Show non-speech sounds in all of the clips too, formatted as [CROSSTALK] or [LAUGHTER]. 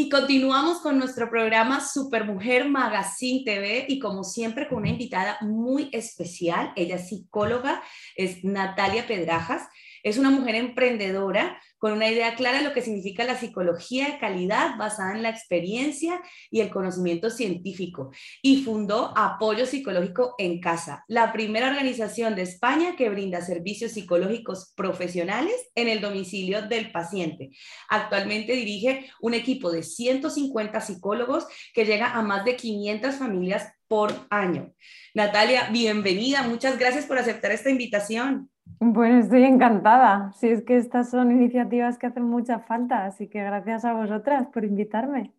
Y continuamos con nuestro programa Supermujer Magazine TV y como siempre con una invitada muy especial. Ella es psicóloga, es Natalia Pedrajas. Es una mujer emprendedora con una idea clara de lo que significa la psicología de calidad basada en la experiencia y el conocimiento científico y fundó Apoyo Psicológico en Casa, la primera organización de España que brinda servicios psicológicos profesionales en el domicilio del paciente. Actualmente dirige un equipo de 150 psicólogos que llega a más de 500 familias por año. Natalia, bienvenida. Muchas gracias por aceptar esta invitación. Bueno, estoy encantada. Si es que estas son iniciativas que hacen mucha falta, así que gracias a vosotras por invitarme.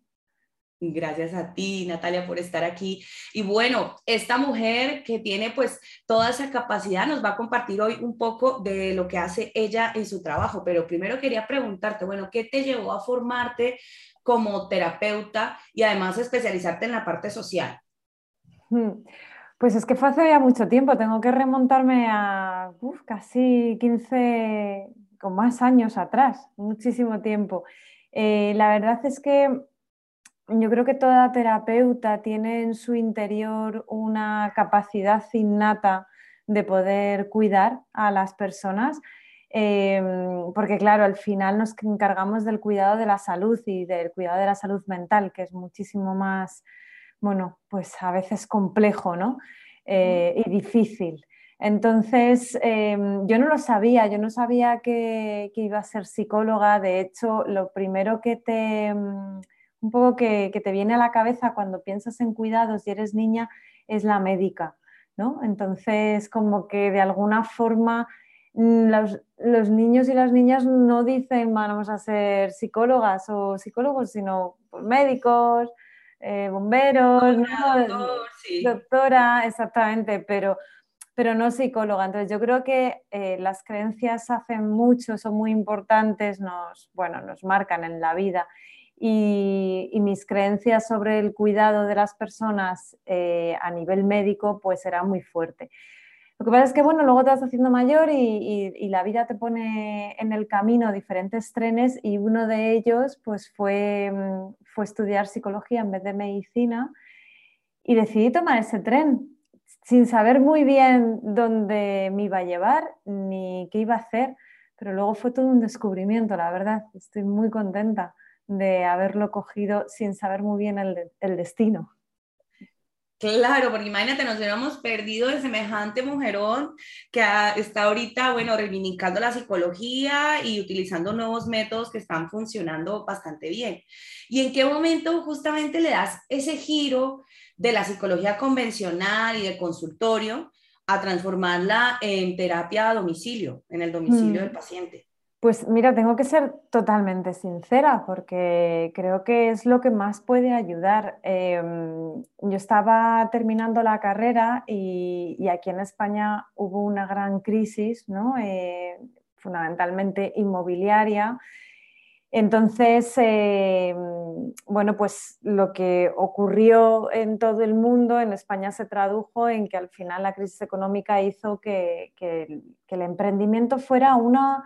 Gracias a ti, Natalia, por estar aquí. Y bueno, esta mujer que tiene pues toda esa capacidad nos va a compartir hoy un poco de lo que hace ella en su trabajo. Pero primero quería preguntarte, bueno, ¿qué te llevó a formarte como terapeuta y además especializarte en la parte social? Hmm. Pues es que fue hace ya mucho tiempo, tengo que remontarme a casi 15, con más años atrás, muchísimo tiempo. Eh, la verdad es que yo creo que toda terapeuta tiene en su interior una capacidad innata de poder cuidar a las personas, em, porque claro, al final nos encargamos del cuidado de la salud y del cuidado de la salud mental, que es muchísimo más bueno, pues a veces complejo, ¿no? Eh, y difícil. Entonces, em, yo no lo sabía, yo no sabía que, iba a ser psicóloga. De hecho, lo primero que te, mm, un poco que, te viene a la cabeza cuando piensas en cuidados y eres niña es la médica, ¿no? Entonces, como que de alguna forma mm, los, los, niños y las niñas no dicen vamos a ser psicólogas o psicólogos, sino médicos, eh, bomberos, doctora, exactamente, pero, pero no psicóloga. Entonces yo creo que eh, las creencias hacen mucho, son muy importantes, nos, bueno, nos marcan en la vida. Y, mis creencias sobre el cuidado de las personas eh, a nivel médico pues era muy fuerte. Lo que pasa es que, bueno, luego te vas haciendo mayor y, la vida te pone en el camino diferentes trenes y uno de ellos pues fue, mm, fue estudiar psicología en vez de medicina y decidí tomar ese tren sin saber muy bien dónde me iba a llevar ni qué iba a hacer, pero luego fue todo un descubrimiento, la verdad. Estoy muy contenta de haberlo cogido sin saber muy bien el destino. Claro, porque imagínate, nos hubiéramos perdido de semejante mujerón que está ahorita, bueno, reivindicando la psicología y utilizando nuevos métodos que están funcionando bastante bien. ¿Y en qué momento justamente le das ese giro de la psicología convencional y de consultorio a transformarla en terapia a domicilio, en el domicilio mm. del paciente? Pues mira, tengo que ser totalmente sincera porque creo que es lo que más puede ayudar. Em, yo estaba terminando la carrera y, aquí en España hubo una gran crisis, ¿no? Eh, fundamentalmente inmobiliaria. Entonces, em, bueno, pues lo que ocurrió en todo el mundo, en España se tradujo en que al final la crisis económica hizo que el emprendimiento fuera una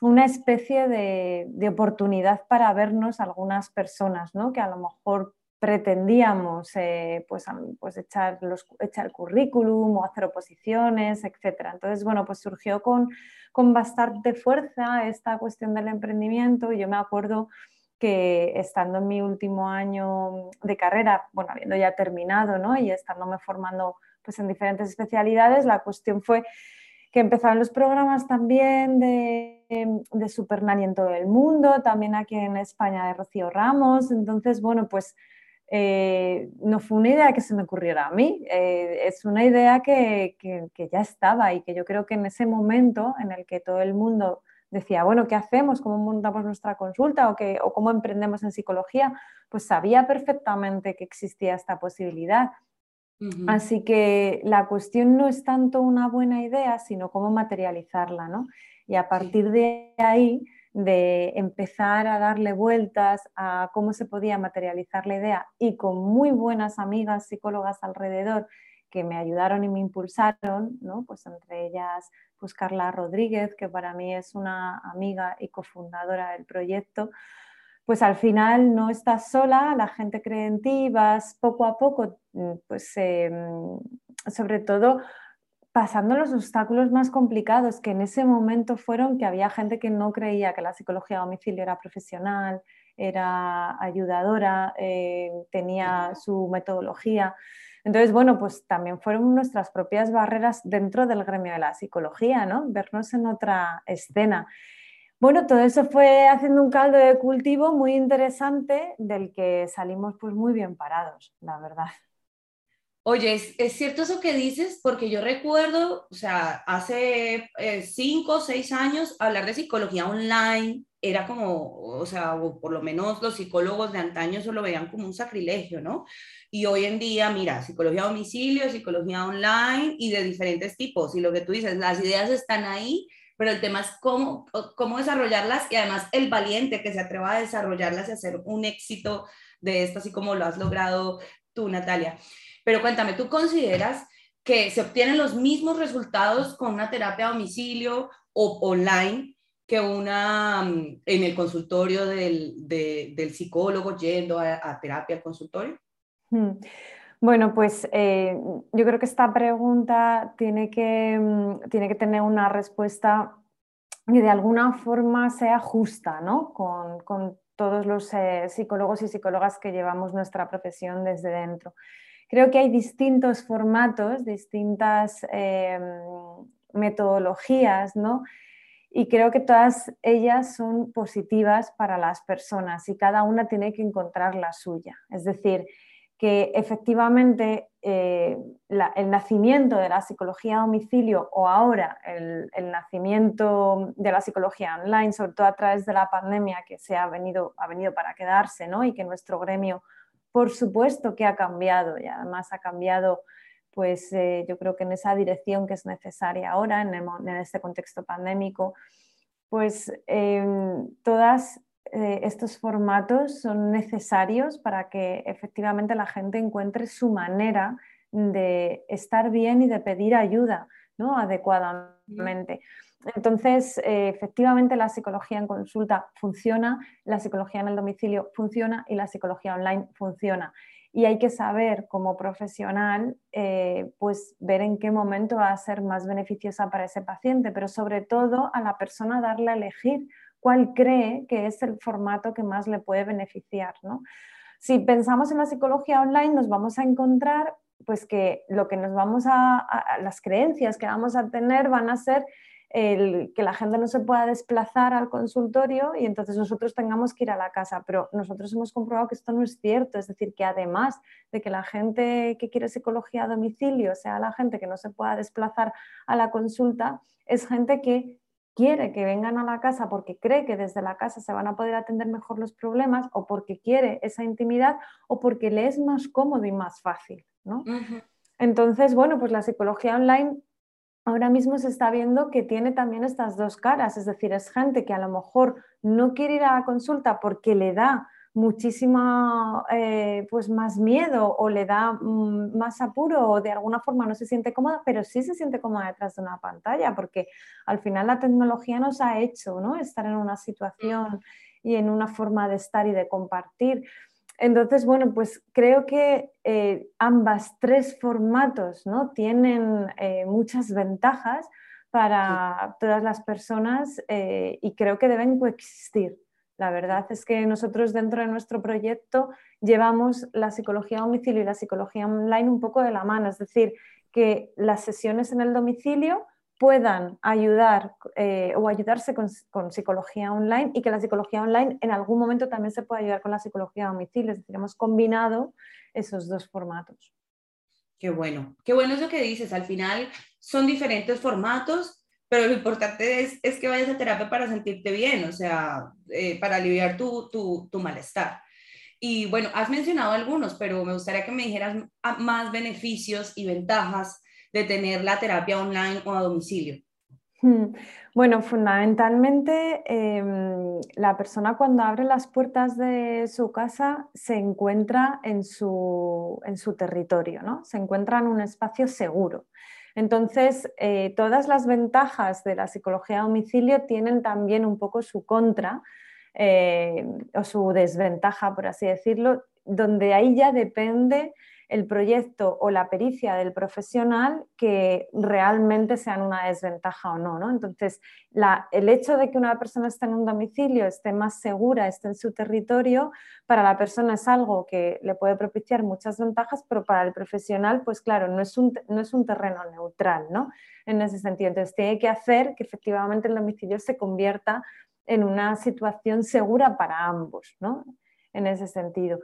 una especie de, oportunidad para vernos algunas personas, ¿no? que a lo mejor pretendíamos eh, pues, pues echar, los, echar currículum o hacer oposiciones, etc. Entonces, bueno, pues surgió con, con bastante fuerza esta cuestión del emprendimiento. Yo me acuerdo que estando en mi último año de carrera, bueno, habiendo ya terminado ¿no? y estándome formando pues, en diferentes especialidades, la cuestión fue que empezaron los programas también de, de en todo el mundo, también aquí en España de Rocío Ramos. Entonces, bueno, pues eh, no fue una idea que se me ocurriera a mí, eh, es una idea que, que, ya estaba y que yo creo que en ese momento en el que todo el mundo decía, bueno, ¿qué hacemos? ¿Cómo montamos nuestra consulta? ¿O, qué, o cómo emprendemos en psicología? Pues sabía perfectamente que existía esta posibilidad. Así que la cuestión no es tanto una buena idea, sino cómo materializarla, ¿no? Y a partir de ahí, de empezar a darle vueltas a cómo se podía materializar la idea y con muy buenas amigas psicólogas alrededor que me ayudaron y me impulsaron, ¿no? Pues entre ellas pues Carla Rodríguez, que para mí es una amiga y cofundadora del proyecto, pues al final no estás sola, la gente cree en ti, vas poco a poco, mm, pues em, sobre todo pasando los obstáculos más complicados, que en ese momento fueron que había gente que no creía que la psicología a domicilio era profesional, era ayudadora, eh, tenía su metodología. Entonces, bueno, pues también fueron nuestras propias barreras dentro del gremio de la psicología, ¿no? Vernos en otra escena. Bueno, todo eso fue haciendo un caldo de cultivo muy interesante del que salimos pues muy bien parados, la verdad. Oye, ¿es, cierto eso que dices? Porque yo recuerdo, o sea, hace eh, cinco o seis años hablar de psicología online era como, o sea, o por lo menos los psicólogos de antaño eso lo veían como un sacrilegio, ¿no? Y hoy en día, mira, psicología a domicilio, psicología online y de diferentes tipos. Y lo que tú dices, las ideas están ahí, pero el tema es cómo, cómo desarrollarlas y además el valiente que se atreva a desarrollarlas y hacer un éxito de esto, así como lo has logrado tú, Natalia. Pero cuéntame, ¿tú consideras que se obtienen los mismos resultados con una terapia a domicilio o online que una mm, en el consultorio del, del psicólogo yendo a, terapia al consultorio? Hmm. Bueno, pues eh, yo creo que esta pregunta tiene que, mm, tiene que tener una respuesta que de alguna forma sea justa, ¿no? Con, con todos los eh, psicólogos y psicólogas que llevamos nuestra profesión desde dentro. Creo que hay distintos formatos, distintas em, metodologías, ¿no? Y creo que todas ellas son positivas para las personas y cada una tiene que encontrar la suya. Es decir, que efectivamente eh, el nacimiento de la psicología a domicilio o ahora el, nacimiento de la psicología online, sobre todo a través de la pandemia que se ha venido, ha venido para quedarse ¿no? y que nuestro gremio por supuesto que ha cambiado y además ha cambiado, pues eh, yo creo que en esa dirección que es necesaria ahora, en, este contexto pandémico, pues em, todos eh, estos formatos son necesarios para que efectivamente la gente encuentre su manera de estar bien y de pedir ayuda ¿no? adecuadamente. Entonces, eh, efectivamente, la psicología en consulta funciona, la psicología en el domicilio funciona y la psicología online funciona. Y hay que saber como profesional, eh, pues ver en qué momento va a ser más beneficiosa para ese paciente, pero sobre todo a la persona darle a elegir cuál cree que es el formato que más le puede beneficiar. Si pensamos en la psicología online, nos vamos a encontrar pues que lo que nos vamos a las creencias que vamos a tener van a ser el que la gente no se pueda desplazar al consultorio y entonces nosotros tengamos que ir a la casa. Pero nosotros hemos comprobado que esto no es cierto, es decir, que además de que la gente que quiere psicología a domicilio sea la gente que no se pueda desplazar a la consulta, es gente que quiere que vengan a la casa porque cree que desde la casa se van a poder atender mejor los problemas o porque quiere esa intimidad o porque le es más cómodo y más fácil. Entonces, bueno, pues la psicología online ahora mismo se está viendo que tiene también estas dos caras, es decir, es gente que a lo mejor no quiere ir a la consulta porque le da muchísima eh, pues más miedo o le da mm, más apuro o de alguna forma no se siente cómoda, pero sí se siente cómoda detrás de una pantalla porque al final la tecnología nos ha hecho ¿no? estar en una situación y en una forma de estar y de compartir. Entonces, bueno, pues creo que eh, ambas tres formatos ¿no? tienen eh, muchas ventajas para todas las personas y creo que deben coexistir. La verdad es que nosotros dentro de nuestro proyecto llevamos la psicología a domicilio y la psicología online un poco de la mano, es decir, que las sesiones en el domicilio puedan ayudar eh, o ayudarse con, psicología online y que la psicología online en algún momento también se pueda ayudar con la psicología a domicilio. Es decir, hemos combinado esos dos formatos. Qué bueno, qué bueno es lo que dices. Al final son diferentes formatos, pero lo importante es, es que vayas a terapia para sentirte bien, o sea, eh, para aliviar tu, tu, malestar. Y bueno, has mencionado algunos, pero me gustaría que me dijeras más beneficios y ventajas de tener la terapia online o a domicilio? Hmm. Bueno, fundamentalmente em, la persona cuando abre las puertas de su casa se encuentra en su, en su territorio, ¿no? se encuentra en un espacio seguro. Entonces, eh, todas las ventajas de la psicología a domicilio tienen también un poco su contra, eh, o su desventaja, por así decirlo, donde ahí ya depende el proyecto o la pericia del profesional que realmente sean una desventaja o no. ¿no? Entonces, el hecho de que una persona esté en un domicilio, esté más segura, esté en su territorio, para la persona es algo que le puede propiciar muchas ventajas, pero para el profesional, pues claro, no es un, no es un terreno neutral, ¿no? En ese sentido. Entonces, tiene que hacer que efectivamente el domicilio se convierta en una situación segura para ambos, ¿no? En ese sentido.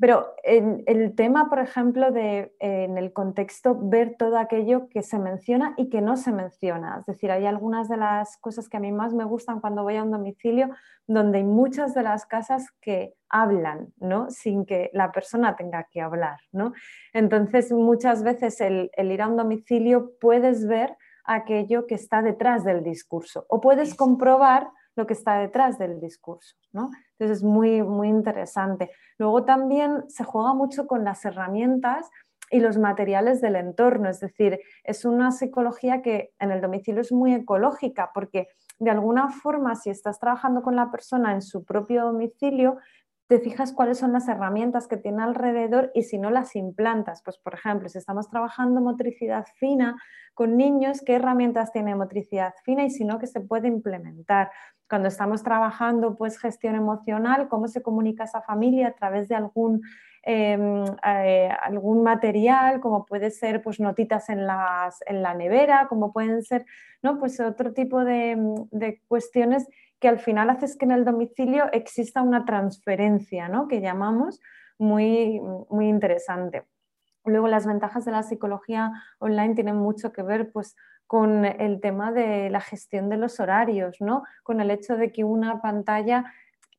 Pero en el tema, por ejemplo, de en el contexto ver todo aquello que se menciona y que no se menciona. Es decir, hay algunas de las cosas que a mí más me gustan cuando voy a un domicilio donde hay muchas de las casas que hablan, ¿no? Sin que la persona tenga que hablar, ¿no? Entonces, muchas veces el, el ir a un domicilio puedes ver aquello que está detrás del discurso o puedes comprobar lo que está detrás del discurso. ¿no? Entonces es muy, muy interesante. Luego también se juega mucho con las herramientas y los materiales del entorno, es decir, es una psicología que en el domicilio es muy ecológica porque de alguna forma si estás trabajando con la persona en su propio domicilio, te fijas cuáles son las herramientas que tiene alrededor y si no las implantas. Pues, por ejemplo, si estamos trabajando motricidad fina con niños, ¿qué herramientas tiene motricidad fina y si no, qué se puede implementar? Cuando estamos trabajando pues, gestión emocional, ¿cómo se comunica esa familia a través de algún, em, eh, algún material, como puede ser pues, notitas en, en la nevera, como pueden ser ¿no? pues, otro tipo de, de cuestiones que al final haces que en el domicilio exista una transferencia, ¿no? que llamamos muy, muy interesante. Luego las ventajas de la psicología online tienen mucho que ver pues, con el tema de la gestión de los horarios, ¿no? con el hecho de que una pantalla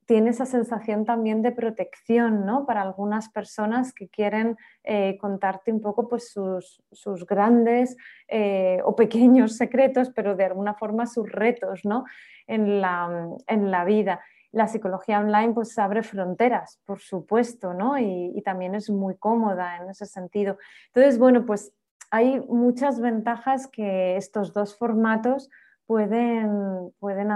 tiene esa sensación también de protección ¿no? para algunas personas que quieren eh, contarte un poco pues, sus, sus grandes eh, o pequeños [LAUGHS] secretos, pero de alguna forma sus retos ¿no? en, la, en la vida. La psicología online pues abre fronteras, por supuesto, ¿no? Y, y, también es muy cómoda en ese sentido. Entonces, bueno, pues hay muchas ventajas que estos dos formatos pueden, pueden,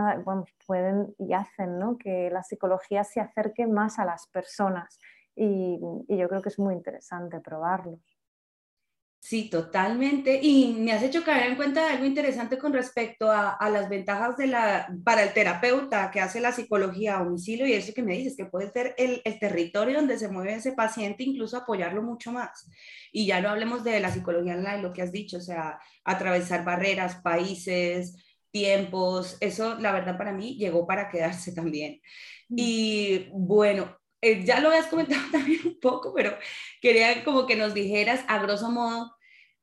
pueden y hacen ¿no? que la psicología se acerque más a las personas y, y yo creo que es muy interesante probarlos. Sí, totalmente. Y me has hecho caer en cuenta de algo interesante con respecto a, a, las ventajas de la, para el terapeuta que hace la psicología a domicilio y eso que me dices, que puede ser el, el, territorio donde se mueve ese paciente, incluso apoyarlo mucho más. Y ya no hablemos de la psicología online, lo que has dicho, o sea, atravesar barreras, países, tiempos, eso la verdad para mí llegó para quedarse también. Y bueno, eh, ya lo habías comentado [LAUGHS] también un poco, pero quería como que nos dijeras a grosso modo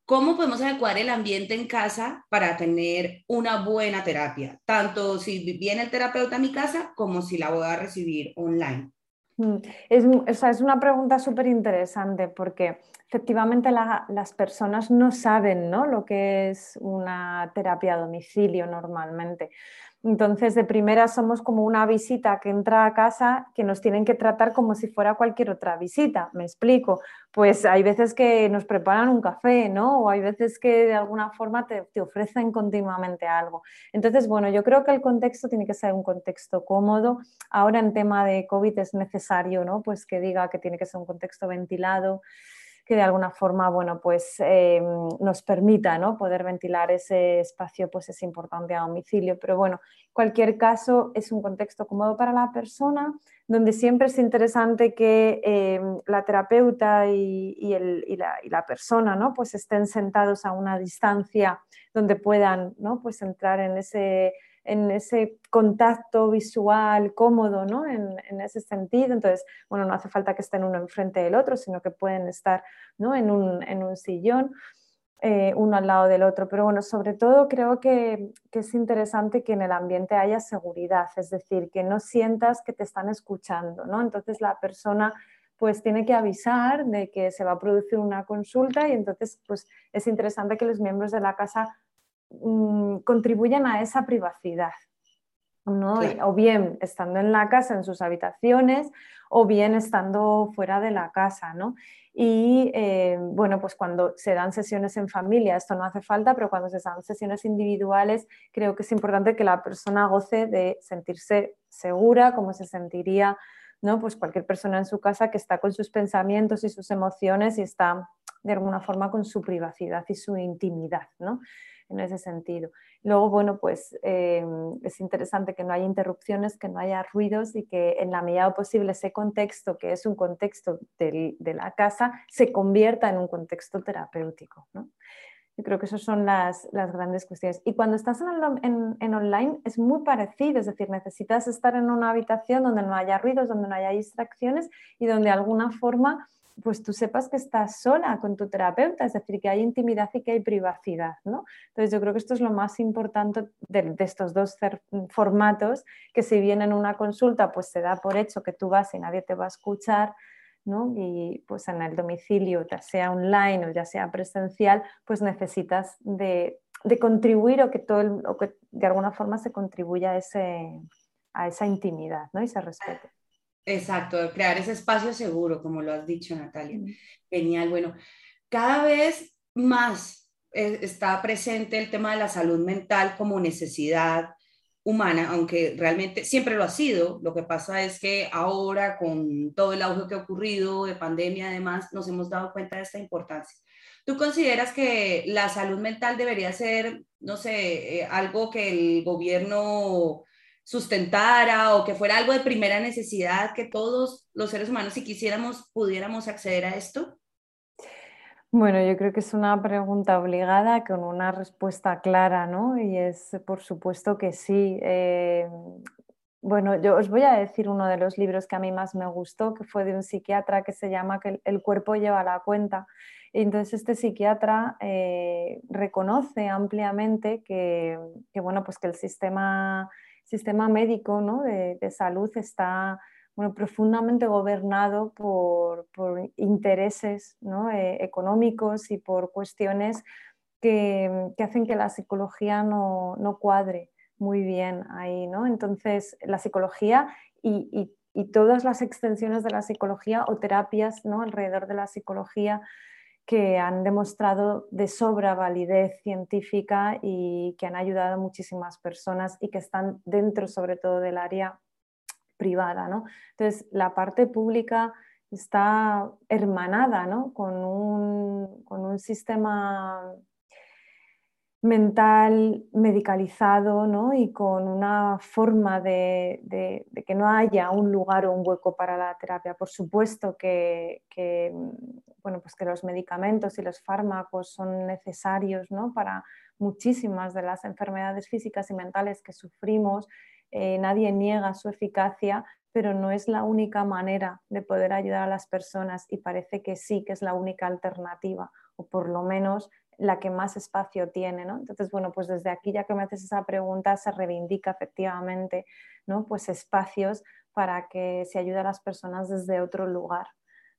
cómo podemos adecuar el ambiente en casa para tener una buena terapia, tanto si viene el terapeuta a mi casa como si la voy a recibir online. Mm, es, es una pregunta súper interesante porque efectivamente las personas no saben ¿no? lo que es una terapia a domicilio normalmente. Entonces, de primera somos como una visita que entra a casa que nos tienen que tratar como si fuera cualquier otra visita. Me explico. Pues hay veces que nos preparan un café, ¿no? O hay veces que de alguna forma te, te ofrecen continuamente algo. Entonces, bueno, yo creo que el contexto tiene que ser un contexto cómodo. Ahora en tema de COVID es necesario, ¿no? Pues que diga que tiene que ser un contexto ventilado que de alguna forma bueno, pues, eh, nos permita ¿no? poder ventilar ese espacio, pues es importante a domicilio. Pero bueno, en cualquier caso es un contexto cómodo para la persona, donde siempre es interesante que eh, la terapeuta y, y, la, y, la, persona ¿no? pues estén sentados a una distancia donde puedan ¿no? pues entrar en ese en ese contacto visual cómodo, ¿no? En, ese sentido. Entonces, bueno, no hace falta que estén uno enfrente del otro, sino que pueden estar ¿no? en, un, sillón. Eh, uno al lado del otro. Pero bueno, sobre todo creo que, es interesante que en el ambiente haya seguridad, es decir, que no sientas que te están escuchando, ¿no? Entonces la persona pues tiene que avisar de que se va a producir una consulta y entonces pues es interesante que los miembros de la casa Mm, contribuyen a esa privacidad. ¿no? O bien estando en la casa, en sus habitaciones, o bien estando fuera de la casa, ¿no? Y eh, bueno, pues cuando se dan sesiones en familia, esto no hace falta, pero cuando se dan sesiones individuales, creo que es importante que la persona goce de sentirse segura, como se sentiría ¿no? Pues cualquier persona en su casa que está con sus pensamientos y sus emociones y está de alguna forma con su privacidad y su intimidad, ¿no? En ese sentido. Luego, bueno, pues eh, es interesante que no haya interrupciones, que no haya ruidos y que en la medida posible ese contexto, que es un contexto de la casa, se convierta en un contexto terapéutico. Yo creo que esas son las, grandes cuestiones. Y cuando estás en, en, online es muy parecido, es decir, necesitas estar en una habitación donde no haya ruidos, donde no haya distracciones y donde de alguna forma pues tú sepas que estás sola con tu terapeuta, es decir, que hay intimidad y que hay privacidad, ¿no? Entonces yo creo que esto es lo más importante de, estos dos formatos, que si bien en una consulta pues se da por hecho que tú vas y nadie te va a escuchar, ¿no? Y pues en el domicilio, ya sea online o ya sea presencial, pues necesitas de, contribuir o que, todo o que de alguna forma se contribuya a, ese, a esa intimidad ¿no? y se respete. Exacto, crear ese espacio seguro, como lo has dicho, Natalia. Genial. Bueno, cada vez más eh, está presente el tema de la salud mental como necesidad humana, aunque realmente siempre lo ha sido. Lo que pasa es que ahora, con todo el auge que ha ocurrido de pandemia, además, nos hemos dado cuenta de esta importancia. ¿Tú consideras que la salud mental debería ser, no sé, eh, algo que el gobierno sustentara o que fuera algo de primera necesidad, que todos los seres humanos, si quisiéramos, pudiéramos acceder a esto? Bueno, yo creo que es una pregunta obligada con una respuesta clara, ¿no? Y es por supuesto que sí. Eh, bueno, yo os voy a decir uno de los libros que a mí más me gustó, que fue de un psiquiatra que se llama que El cuerpo lleva la cuenta. entonces este psiquiatra eh, reconoce ampliamente que, bueno, pues que el sistema sistema médico ¿no? de, salud está bueno, profundamente gobernado por, intereses eh, económicos y por cuestiones que, hacen que la psicología no, cuadre muy bien ahí. ¿no? Entonces, la psicología y, y, todas las extensiones de la psicología o terapias ¿no? alrededor de la psicología que han demostrado de sobra validez científica y que han ayudado a muchísimas personas y que están dentro sobre todo del área privada. ¿no? Entonces, la parte pública está hermanada ¿no? con, un, con un sistema mental medicalizado ¿no? y con una forma de, que no haya un lugar o un hueco para la terapia. Por supuesto que, bueno, pues que los medicamentos y los fármacos son necesarios ¿no? para muchísimas de las enfermedades físicas y mentales que sufrimos. Eh, nadie niega su eficacia, pero no es la única manera de poder ayudar a las personas y parece que sí que es la única alternativa, o por lo menos la que más espacio tiene, ¿no? Entonces, bueno, pues desde aquí, ya que me haces esa pregunta, se reivindica efectivamente, ¿no? Pues espacios para que se ayude a las personas desde otro lugar,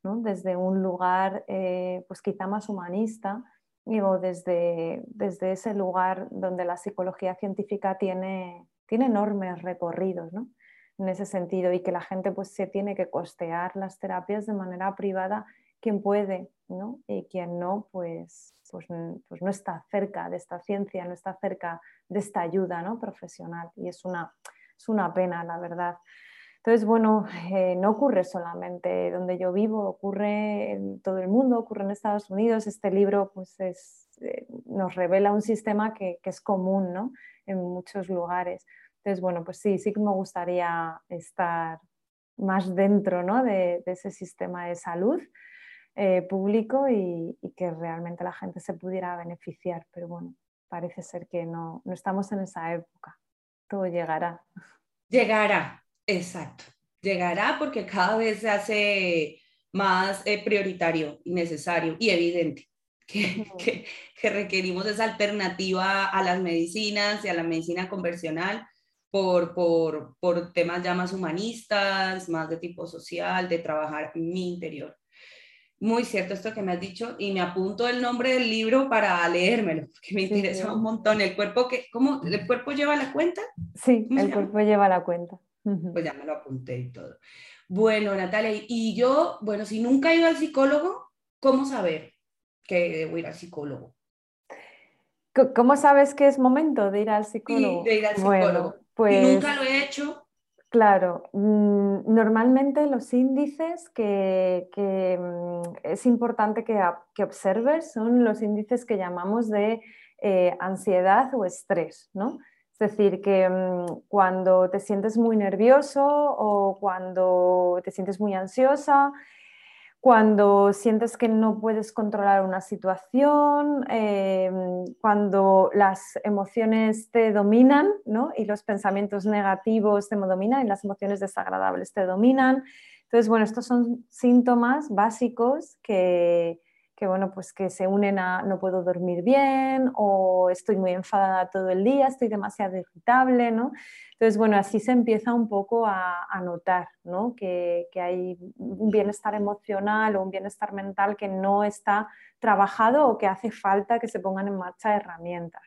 ¿no? Desde un lugar, eh, pues quizá más humanista, o desde, desde ese lugar donde la psicología científica tiene, tiene enormes recorridos, ¿no? En ese sentido, y que la gente pues se tiene que costear las terapias de manera privada, quien puede, ¿no? Y quien no, pues pues, pues, no está cerca de esta ciencia, no está cerca de esta ayuda ¿no? profesional y es una, es una pena, la verdad. Entonces, bueno, eh, no ocurre solamente donde yo vivo, ocurre en todo el mundo, ocurre en Estados Unidos. Este libro pues es, eh, nos revela un sistema que, que es común ¿no? en muchos lugares. Entonces, bueno, pues sí, sí que me gustaría estar más dentro ¿no? de, de ese sistema de salud eh, público y, que realmente la gente se pudiera beneficiar. Pero bueno, parece ser que no, no estamos en esa época. Todo llegará. Llegará, exacto. Llegará porque cada vez se hace más eh, prioritario y necesario y evidente [LAUGHS] que, que, que, requerimos esa alternativa a las medicinas y a la medicina convencional por, por, por temas ya más humanistas, más de tipo social, de trabajar mi interior. Muy cierto esto que me has dicho y me apunto el nombre del libro para leérmelo, porque me interesa un montón. ¿El cuerpo, que, ¿cómo, ¿El cuerpo lleva la cuenta? Sí, el cuerpo lleva la cuenta. Pues ya me lo apunté y todo. Bueno, Natalia, y yo, bueno, si nunca he ido al psicólogo, ¿cómo saber que debo ir al psicólogo? ¿Cómo sabes que es momento de ir al psicólogo? Sí, de ir al psicólogo. pues, nunca lo he hecho. Claro, mm, normalmente los índices que, mm, es importante que, observes son los índices que llamamos de eh, ansiedad o estrés, ¿no? Es decir, que mm, cuando te sientes muy nervioso o cuando te sientes muy ansiosa, cuando sientes que no puedes controlar una situación, em, cuando las emociones te dominan y los pensamientos negativos te dominan y las emociones desagradables te dominan. Entonces, bueno, estos son síntomas básicos que, que, bueno, pues que se unen a no puedo dormir bien o estoy muy enfadada todo el día, estoy demasiado irritable, ¿no? Entonces, bueno, así se empieza un poco a, notar ¿no? que, que, hay un bienestar emocional o un bienestar mental que no está trabajado o que hace falta que se pongan en marcha herramientas.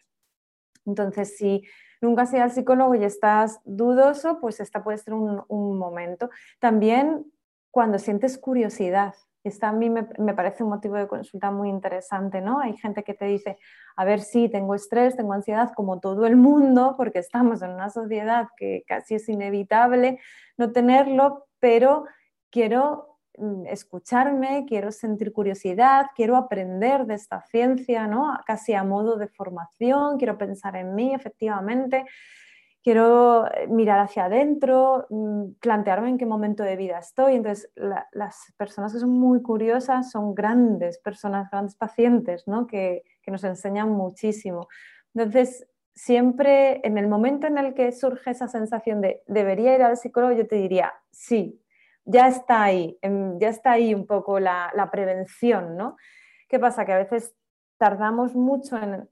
Entonces, si nunca has ido al psicólogo y estás dudoso, pues esta puede ser un, un momento. También cuando sientes curiosidad, esta a mí me, parece un motivo de consulta muy interesante, ¿no? Hay gente que te dice, a ver, sí, tengo estrés, tengo ansiedad, como todo el mundo, porque estamos en una sociedad que casi es inevitable no tenerlo, pero quiero mm, escucharme, quiero sentir curiosidad, quiero aprender de esta ciencia, ¿no? Casi a modo de formación, quiero pensar en mí, efectivamente quiero eh, mirar hacia adentro, mm, plantearme en qué momento de vida estoy. Entonces, las personas que son muy curiosas son grandes personas, grandes pacientes, ¿no? que, nos enseñan muchísimo. Entonces, siempre en el momento en el que surge esa sensación de debería ir al psicólogo, yo te diría, sí, ya está ahí, em, ya está ahí un poco la, prevención, ¿no? ¿Qué pasa? Que a veces tardamos mucho en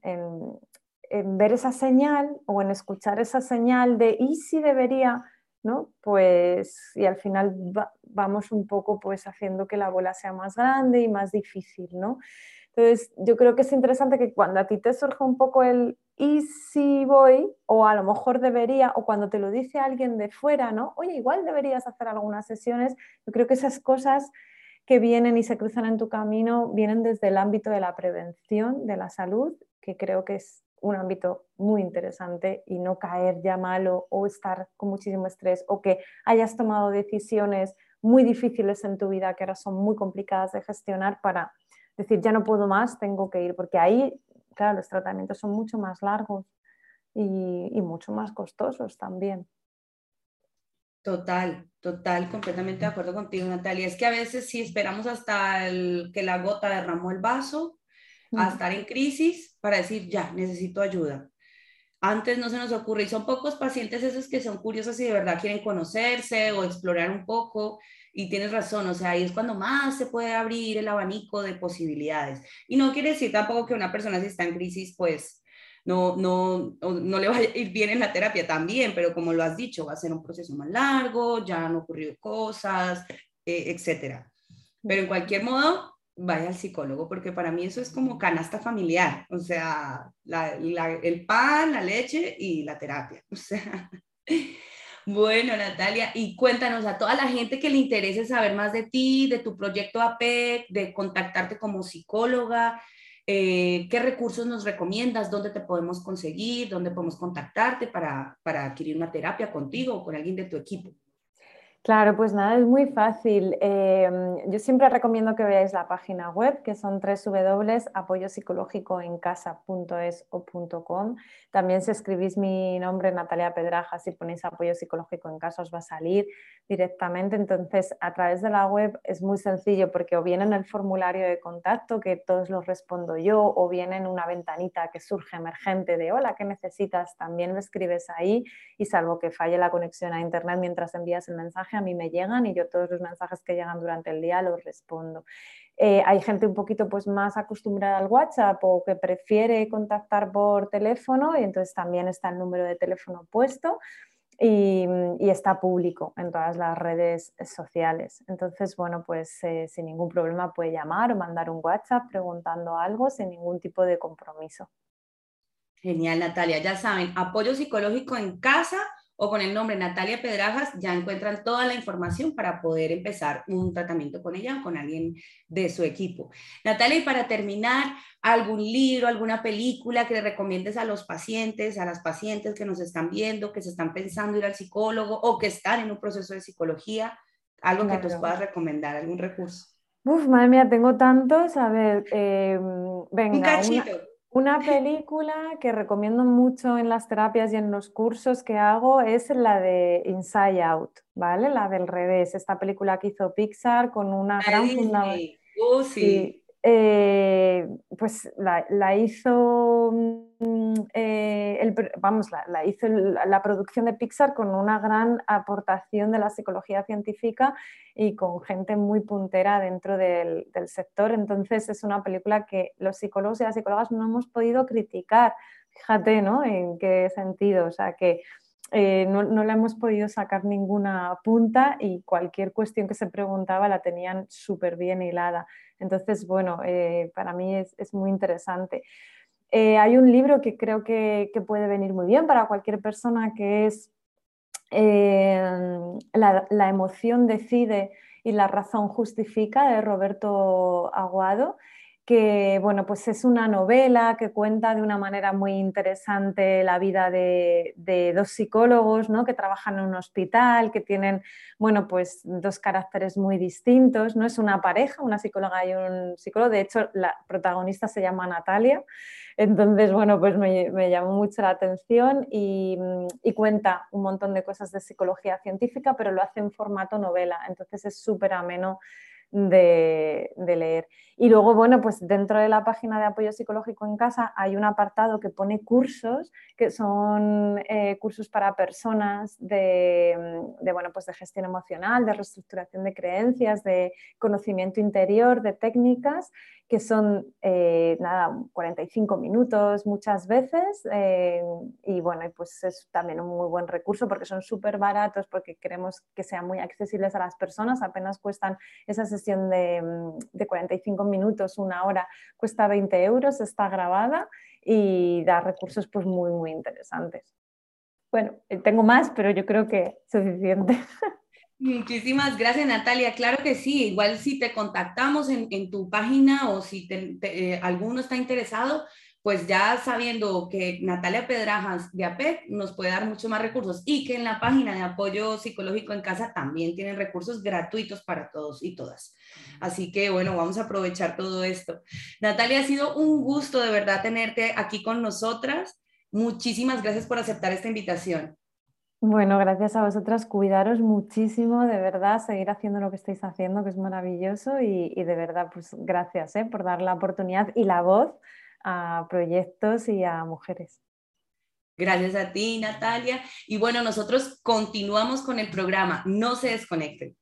ver esa señal o en escuchar esa señal de ¿y si debería? ¿no? Pues y al final vamos un poco pues haciendo que la bola sea más grande y más difícil, ¿no? Entonces yo creo que es interesante que cuando a ti te surge un poco el ¿y si voy? o a lo mejor debería, o cuando te lo dice alguien de fuera, ¿no? Oye, igual deberías hacer algunas sesiones, yo creo que esas cosas que vienen y se cruzan en tu camino vienen desde el ámbito de la prevención de la salud, que creo que es un ámbito muy interesante y no caer ya malo o estar con muchísimo estrés o que hayas tomado decisiones muy difíciles en tu vida que ahora son muy complicadas de gestionar para decir ya no puedo más, tengo que ir, porque ahí, claro, los tratamientos son mucho más largos y, mucho más costosos también. Total, total, completamente de acuerdo contigo, Natalia. Es que a veces si esperamos hasta que la gota derramó el vaso, a estar en crisis para decir, ya, necesito ayuda. Antes no se nos ocurre, y son pocos pacientes esos que son curiosos y de verdad quieren conocerse o explorar un poco, y tienes razón, o sea, ahí es cuando más se puede abrir el abanico de posibilidades. Y no quiere decir tampoco que una persona si está en crisis, pues no, no, no le va a ir bien en la terapia también, pero como lo has dicho, va a ser un proceso más largo, ya han ocurrido cosas, eh, etcétera. Pero en cualquier modo, vaya al psicólogo, porque para mí eso es como canasta familiar, o sea, el pan, la leche y la terapia. [LAUGHS] O sea, bueno, Natalia, y cuéntanos a toda la gente que le interese saber más de ti, de tu proyecto APEC, de contactarte como psicóloga, eh, ¿qué recursos nos recomiendas? ¿Dónde te podemos conseguir? ¿Dónde podemos contactarte para, para adquirir una terapia contigo o con alguien de tu equipo? Claro, pues nada, es muy fácil. Em, yo siempre recomiendo que veáis la página web, que son www.apoyopsicológicoencasa.es o .com. También si escribís mi nombre, Natalia Pedrajas, y ponéis apoyo psicológico en casa, os va a salir directamente. Entonces, a través de la web es muy sencillo porque o bien en el formulario de contacto, que todos los respondo yo, o bien en una ventanita que surge emergente de hola, ¿qué necesitas? También me escribes ahí y salvo que falle la conexión a internet mientras envías el mensaje, a mí me llegan y yo todos los mensajes que llegan durante el día los respondo. Eh, hay gente un poquito pues, más acostumbrada al WhatsApp o que prefiere contactar por teléfono y entonces también está el número de teléfono puesto. y, está público en todas las redes sociales. Entonces, bueno, pues eh, sin ningún problema puede llamar o mandar un WhatsApp preguntando algo sin ningún tipo de compromiso. Genial, Natalia. Ya saben, apoyo psicológico en casa o con el nombre Natalia Pedrajas ya encuentran toda la información para poder empezar un tratamiento con ella o con alguien de su equipo. Natalia, y para terminar, algún libro, alguna película que le recomiendes a los pacientes, a las pacientes que nos están viendo, que se están pensando ir al psicólogo o que están en un proceso de psicología, algo que nos puedas recomendar, algún recurso. Uf, madre mía, tengo tantos. A ver, eh, venga. Un cachito. Una película que recomiendo mucho en las terapias y en los cursos que hago es la de Inside Out, ¿vale? La del revés, esta película que hizo Pixar con una gran fundación. Oh, sí. Eh, pues la, hizo, mm, vamos, la, hizo la, producción de Pixar con una gran aportación de la psicología científica y con gente muy puntera dentro del, sector. Entonces es una película que los psicólogos y las psicólogas no hemos podido criticar. Fíjate, ¿no? En qué sentido. O sea, que eh, no, no, le hemos podido sacar ninguna punta y cualquier cuestión que se preguntaba la tenían súper bien hilada. Entonces, bueno, eh, para mí es, muy interesante. Eh, hay un libro que creo que, puede venir muy bien para cualquier persona que es la, la, emoción decide y la razón justifica de Roberto Aguado que bueno, pues es una novela que cuenta de una manera muy interesante la vida de, dos psicólogos ¿no? que trabajan en un hospital, que tienen bueno, pues dos caracteres muy distintos. No es una pareja, una psicóloga y un psicólogo. De hecho, la protagonista se llama Natalia. Entonces, bueno, pues me, llamó mucho la atención y, y, cuenta un montón de cosas de psicología científica, pero lo hace en formato novela. Entonces es súper ameno de, leer. Y luego, bueno, pues dentro de la página de apoyo psicológico en casa hay un apartado que pone cursos, que son eh, cursos para personas de, bueno, pues de gestión emocional, de reestructuración de creencias, de conocimiento interior, de técnicas, que son, eh, nada, 45 minutos muchas veces. Eh, y bueno, pues es también un muy buen recurso porque son súper baratos, porque queremos que sean muy accesibles a las personas, apenas cuestan esa sesión de, de 45 minutos, una hora, cuesta 20 euros, está grabada y da recursos pues muy, muy interesantes. Bueno, eh, tengo más, pero yo creo que suficiente. [LAUGHS] Muchísimas gracias, Natalia. Claro que sí. Igual si te contactamos en, tu página o si eh, alguno está interesado, pues ya sabiendo que Natalia Pedrajas de APEC nos puede dar muchos más recursos y que en la página de apoyo psicológico en casa también tienen recursos gratuitos para todos y todas. Así que bueno, vamos a aprovechar todo esto. Natalia, ha sido un gusto de verdad tenerte aquí con nosotras. Muchísimas gracias por aceptar esta invitación. Bueno, gracias a vosotras, cuidaros muchísimo, de verdad, seguir haciendo lo que estáis haciendo, que es maravilloso, y, de verdad, pues gracias ¿eh? por dar la oportunidad y la voz a proyectos y a mujeres. Gracias a ti, Natalia. Y bueno, nosotros continuamos con el programa, no se desconecten.